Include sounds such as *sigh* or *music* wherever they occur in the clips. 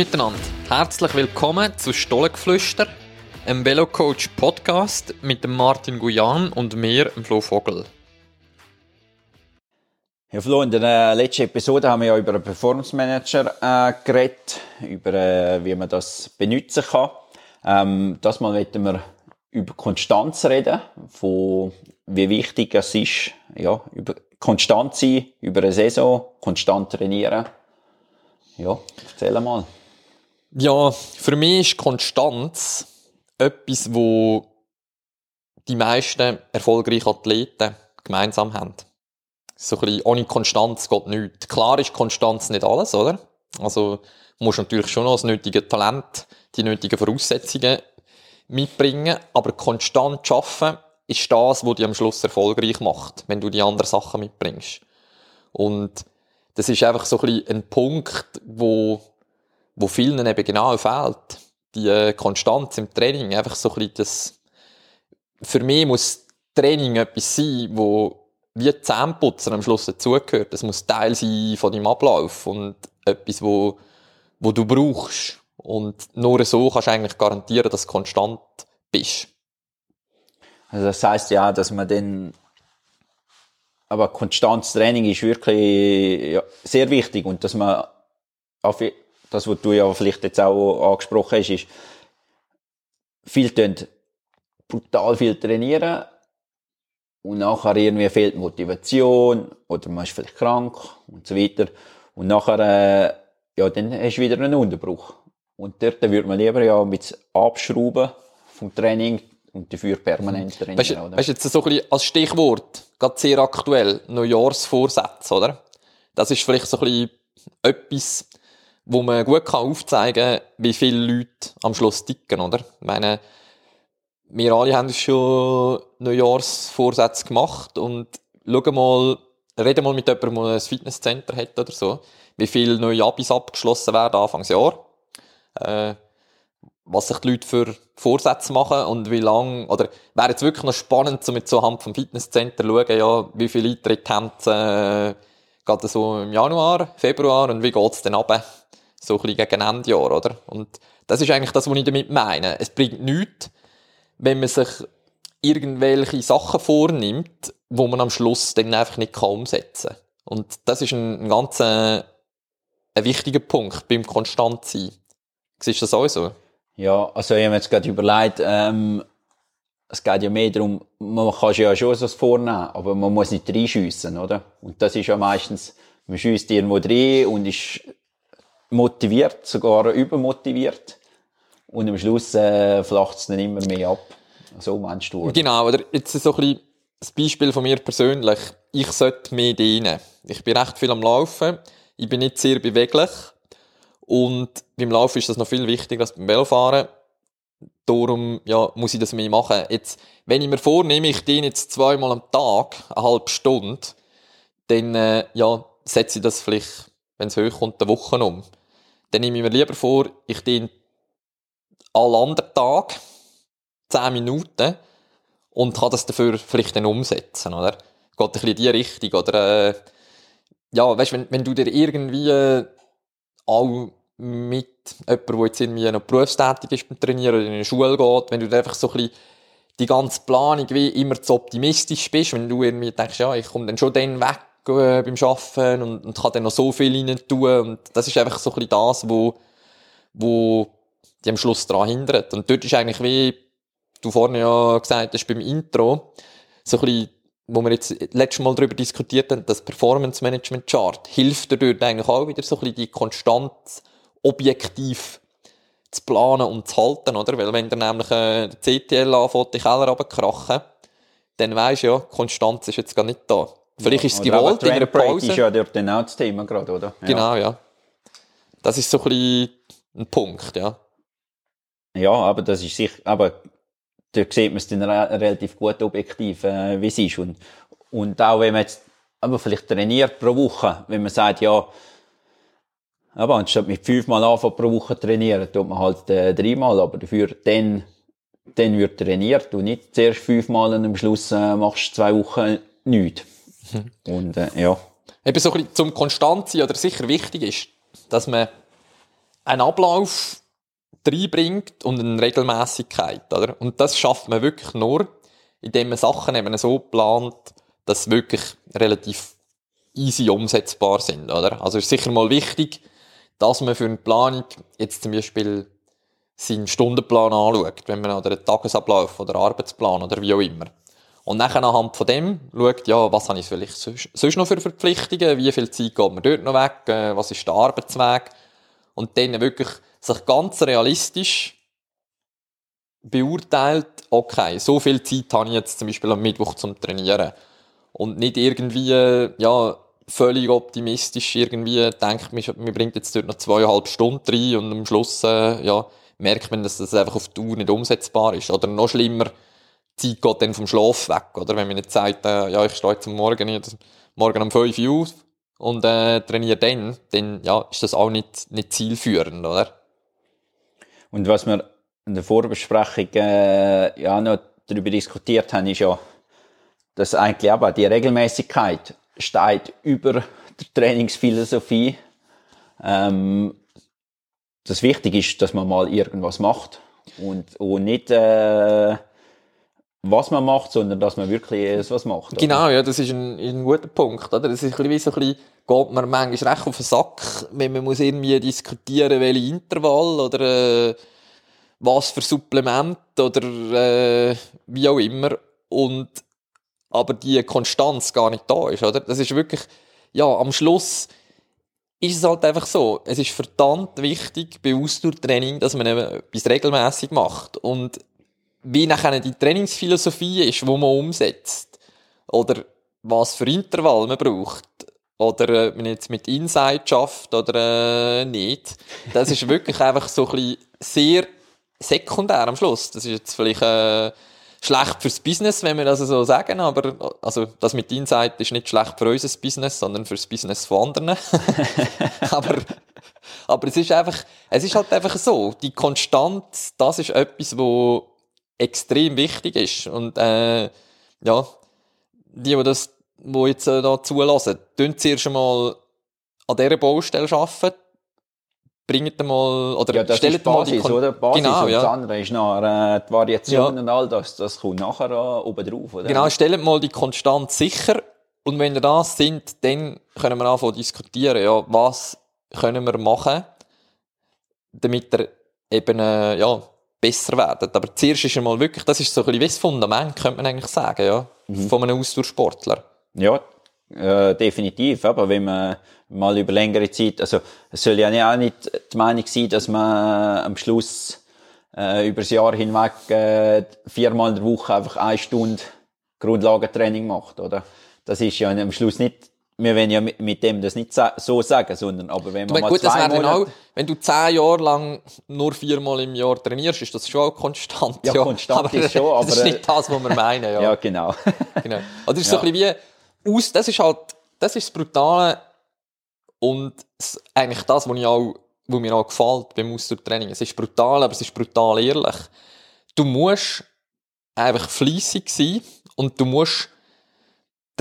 miteinander, herzlich willkommen zu Stollengeflüster, einem Velocoach Podcast mit Martin Guyan und mir, Flo Vogel. Ja, Flo, in der letzten Episode haben wir ja über einen Performance Manager äh, geredet, über äh, wie man das benutzen kann. Ähm, das Mal möchten wir über Konstanz reden, von wie wichtig es ist, ja, über konstant sein, über eine Saison, konstant trainieren. Ja, erzähl mal. Ja, für mich ist Konstanz etwas, wo die meisten erfolgreichen Athleten gemeinsam haben. So ein bisschen, ohne Konstanz geht nichts. Klar ist Konstanz nicht alles, oder? Also, du musst natürlich schon noch das nötige Talent, die nötigen Voraussetzungen mitbringen, aber konstant arbeiten ist das, was dich am Schluss erfolgreich macht, wenn du die anderen Sachen mitbringst. Und das ist einfach so ein, bisschen ein Punkt, wo, wo vielen eben genau fehlt. Die äh, Konstanz im Training, einfach so ein bisschen das, für mich muss Training etwas sein, wo wie Zähneputzen am Schluss dazugehört. Das muss Teil sein von deinem Ablauf und etwas, wo, wo du brauchst. Und nur so kannst du eigentlich garantieren, dass du konstant bist. Also das heißt ja, dass man dann aber konstantes Training ist wirklich ja, sehr wichtig und dass man auf das, was du ja vielleicht jetzt auch angesprochen hast, ist viel brutal viel trainieren und nachher irgendwie fehlt Motivation oder man ist vielleicht krank und so weiter und nachher äh, ja dann hast du wieder einen Unterbruch und dort würde man lieber ja mit abschrauben vom Training und dafür permanent trainieren. Weißt, oder? weißt jetzt so ein bisschen als Stichwort, gerade sehr aktuell, Neujahrsvorsätze, oder? Das ist vielleicht so ein bisschen etwas, wo man gut kann aufzeigen kann, wie viele Leute am Schluss ticken, oder? Ich meine, wir alle haben schon Neujahrsvorsätze gemacht und schauen mal, reden mal mit jemandem, der ein Fitnesscenter hat oder so, wie viele neue Abis abgeschlossen werden Anfangsjahr. Äh, was sich die Leute für Vorsätze machen und wie lang, oder wäre jetzt wirklich noch spannend, so mit so Hand vom Fitnesscenter schauen, ja, wie viele Eintritte haben äh, gerade so im Januar, Februar und wie geht's denn ab? So ein bisschen gegen Endjahr, oder? Und das ist eigentlich das, was ich damit meine. Es bringt nichts, wenn man sich irgendwelche Sachen vornimmt, wo man am Schluss dann einfach nicht kann umsetzen kann. Und das ist ein, ein ganz äh, ein wichtiger Punkt beim Konstantsein. Siehst du das auch so? Ja, also ich habe jetzt gerade überlegt, ähm, es geht ja mehr darum, man kann ja schon so vornehmen, aber man muss nicht reinschiessen, oder? Und das ist ja meistens, man schießt irgendwo rein und ist motiviert, sogar übermotiviert. Und am Schluss äh, flacht es dann immer mehr ab. So meinst du, oder? Genau, oder? Jetzt so ein bisschen das Beispiel von mir persönlich. Ich sollte mehr dienen. Ich bin recht viel am Laufen. Ich bin nicht sehr beweglich. Und beim Laufen ist das noch viel wichtiger als beim Velofahren. Darum ja, muss ich das mehr machen. Jetzt, wenn ich mir vornehme, ich diene jetzt zweimal am Tag, eine halbe Stunde, dann äh, ja, setze ich das vielleicht, wenn es hochkommt, eine Woche um. Dann nehme ich mir lieber vor, ich diene alle anderen Tag zehn Minuten und kann das dafür vielleicht dann umsetzen, oder? Geht ein bisschen in die Richtung, oder, äh, ja, weißt, wenn, wenn du dir irgendwie äh, auch mit jemandem, der jetzt irgendwie noch berufstätig ist beim Trainieren oder in eine Schule geht, wenn du einfach so ein bisschen die ganze Planung wie immer zu optimistisch bist, wenn du irgendwie denkst, ja, ich komme dann schon dann weg äh, beim Arbeiten und, und kann dann noch so viel rein tun und das ist einfach so ein bisschen das, wo, wo die am Schluss daran hindert. Und dort ist eigentlich wie, du vorhin ja gesagt hast beim Intro, so ein bisschen wo wir jetzt letztes Mal darüber diskutiert haben, das Performance Management Chart, hilft dir dort eigentlich auch wieder so ein bisschen die Konstanz objektiv zu planen und zu halten, oder? Weil wenn der nämlich äh, der CTL anfängt, die Keller runterkrachen, dann weisst du ja, Konstanz ist jetzt gar nicht da. Vielleicht ist es gewollt in einer Pause. ist ja dort dann auch das Thema gerade, oder? Ja. Genau, ja. Das ist so ein bisschen ein Punkt, ja. Ja, aber das ist sicher, aber da sieht man es dann relativ gut objektiv, äh, wie es ist. Und, und auch wenn man jetzt aber vielleicht trainiert pro Woche, wenn man sagt, ja, aber anstatt mit fünfmal anfangen pro Woche trainieren, tut man halt äh, dreimal, aber dafür dann, dann wird trainiert und nicht zuerst fünfmal und am Schluss äh, machst du zwei Wochen nichts. Mhm. Und äh, ja. Eben so ein bisschen zum Konstant sein oder sicher wichtig ist, dass man einen Ablauf reinbringt und eine Regelmäßigkeit, oder? Und das schafft man wirklich nur, indem man Sachen eben so plant, dass sie wirklich relativ easy umsetzbar sind, oder? Also ist sicher mal wichtig, dass man für eine Planung jetzt zum Beispiel seinen Stundenplan anschaut, wenn man oder einen Tagesablauf oder Arbeitsplan oder wie auch immer. Und nachher anhand von dem schaut, ja, was habe ich vielleicht sonst noch für Verpflichtungen, wie viel Zeit geht mir dort noch weg, äh, was ist der Arbeitsweg? Und dann wirklich sich ganz realistisch beurteilt, okay, so viel Zeit habe ich jetzt zum Beispiel am Mittwoch zum Trainieren. Und nicht irgendwie, ja, völlig optimistisch irgendwie denkt, man bringt jetzt dort noch zweieinhalb Stunden rein und am Schluss, äh, ja, merkt man, dass das einfach auf die Tour nicht umsetzbar ist. Oder noch schlimmer, Zeit geht dann vom Schlaf weg, oder? Wenn man nicht sagt, äh, ja, ich stehe jetzt Morgen, morgen um 5 Uhr auf und äh, trainiere dann, dann ja, ist das auch nicht, nicht zielführend, oder? Und was wir in der Vorbesprechung äh, ja noch darüber diskutiert haben, ist ja, dass eigentlich aber die Regelmäßigkeit steht über der Trainingsphilosophie. Ähm, das wichtig ist, dass man mal irgendwas macht und, und nicht äh, was man macht, sondern dass man wirklich etwas macht. Oder? Genau, ja, das ist ein, ein guter Punkt. Oder? Das ist ein bisschen so ein bisschen, geht man manchmal recht auf den Sack, wenn man muss irgendwie diskutieren, welche Intervall oder äh, was für Supplement oder äh, wie auch immer und aber die Konstanz gar nicht da ist, oder? Das ist wirklich, ja, am Schluss ist es halt einfach so. Es ist verdammt wichtig bei Ausdauertraining, dass man etwas regelmäßig macht. Und wie nachher die Trainingsphilosophie ist, wo man umsetzt. Oder was für Intervall man braucht. Oder ob man jetzt mit Insight schafft oder äh, nicht. Das ist wirklich *laughs* einfach so ein bisschen sehr sekundär am Schluss. Das ist jetzt vielleicht äh, schlecht fürs Business, wenn wir das so sagen, aber also das mit Insight ist nicht schlecht für unser Business, sondern fürs Business von anderen. *laughs* *laughs* aber aber es ist einfach, es ist halt einfach so, die Konstanz, das ist etwas, wo extrem wichtig ist und äh, ja, die, die das, wo jetzt äh, da zulassen, tun zuerst einmal an dieser Baustelle arbeiten, bringt mal, oder ja, das stellt ist Basis, mal oder? Basis genau, ja. das andere ist noch äh, die Variation ja. und all das, das kommt nachher äh, oben drauf, oder? Genau, stellt mal die Konstanz sicher und wenn wir das sind, dann können wir anfangen diskutieren, ja, was können wir machen, damit er eben, äh, ja, besser werden. Aber zuerst ist einmal wirklich, das ist so ein bisschen wie das Fundament, könnte man eigentlich sagen, ja, mhm. von einem Ausdauersportler. Ja, äh, definitiv, aber wenn man mal über längere Zeit, also es soll ja auch nicht die Meinung sein, dass man am Schluss äh, über das Jahr hinweg äh, viermal in der Woche einfach eine Stunde Grundlagentraining macht, oder? Das ist ja am Schluss nicht, wir wollen ja mit dem das nicht so sagen, sondern aber wenn man du, mal gut, zwei Monate... Auch, wenn du zehn Jahre lang nur viermal im Jahr trainierst, ist das schon auch konstant. Ja, ja. konstant aber, ist schon, aber... Das ist nicht das, was wir meinen, ja. *laughs* ja, genau. *laughs* genau. Also das ist ja. so ein bisschen wie aus, das ist halt, das ist das Brutale und eigentlich das, was, ich auch, was mir auch gefällt beim Ausdauertraining. Es ist brutal, aber es ist brutal ehrlich. Du musst einfach fließig sein und du musst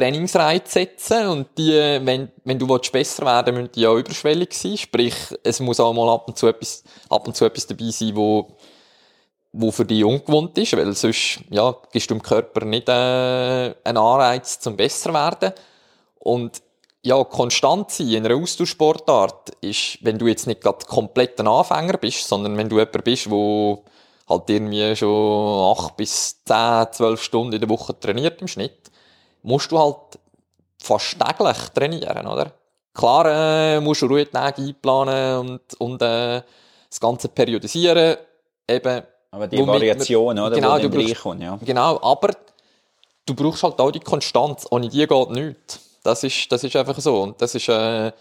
Trainingsreize setzen und die, wenn, wenn du besser werden willst, müssen die auch überschwellig sein. Sprich, es muss auch mal ab und zu etwas, ab und zu etwas dabei sein, wo wo für dich ungewohnt ist, weil sonst ja, gibst du dem Körper nicht äh, einen Anreiz zum besser werden. Und ja, konstant sein in einer Austauschsportart ist, wenn du jetzt nicht gerade komplett ein Anfänger bist, sondern wenn du jemand bist, wo halt irgendwie schon acht bis zehn, zwölf Stunden in der Woche trainiert im Schnitt, musst du halt fast täglich trainieren, oder? Klar äh, musst du Ruhetage einplanen und, und äh, das Ganze periodisieren. Eben, aber die Variation, oder? Genau, du brauchst, kommt, ja. genau, aber du brauchst halt auch die Konstanz. Ohne die geht nichts. Das ist, das ist einfach so. Und das ist äh,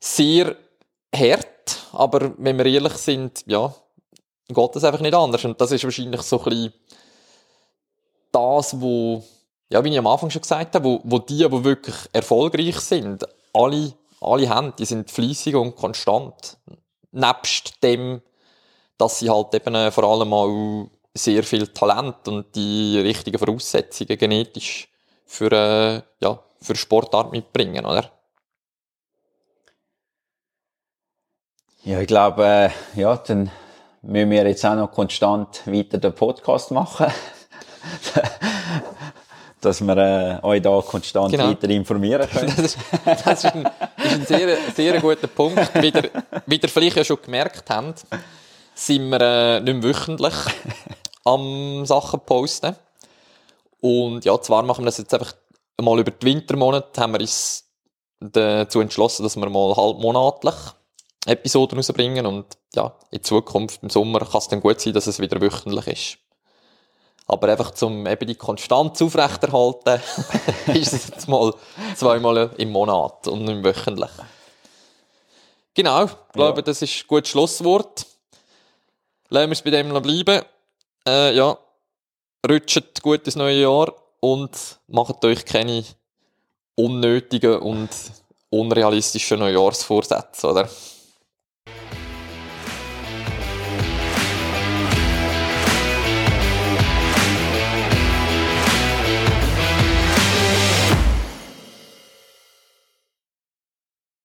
sehr hart, aber wenn wir ehrlich sind, ja, geht das einfach nicht anders. Und das ist wahrscheinlich so ein bisschen das, wo, ja, wie ich am Anfang schon gesagt habe, wo, wo die, die wirklich erfolgreich sind, alle, alle haben, die sind fließig und konstant. Nebst dem, dass sie halt eben äh, vor allem auch sehr viel Talent und die richtigen Voraussetzungen genetisch für, äh, ja, für Sportart mitbringen, oder? Ja, ich glaube, äh, ja, dann müssen wir jetzt auch noch konstant weiter den Podcast machen. *laughs* dass wir äh, euch da konstant Genau. weiter informieren *laughs* können. Das ist, das ist ein, ist ein sehr, sehr guter Punkt. Wie ihr, wie ihr vielleicht ja schon gemerkt habt, sind wir äh, nicht mehr wöchentlich am Sachen posten. Und ja, zwar machen wir das jetzt einfach mal über die Wintermonate, haben wir uns dazu entschlossen, dass wir mal halbmonatlich Episoden rausbringen. Und ja, in Zukunft, im Sommer, kann es dann gut sein, dass es wieder wöchentlich ist. Aber einfach zum eben die Konstanz aufrechterhalten, *laughs* ist es jetzt mal zweimal im Monat und nicht wöchentlich. Genau, ich glaube, Ja. das ist ein gutes Schlusswort. Lassen wir es bei dem noch bleiben. Äh, ja, rutscht gut ins neue Jahr und macht euch keine unnötigen und unrealistischen Neujahrsvorsätze, oder?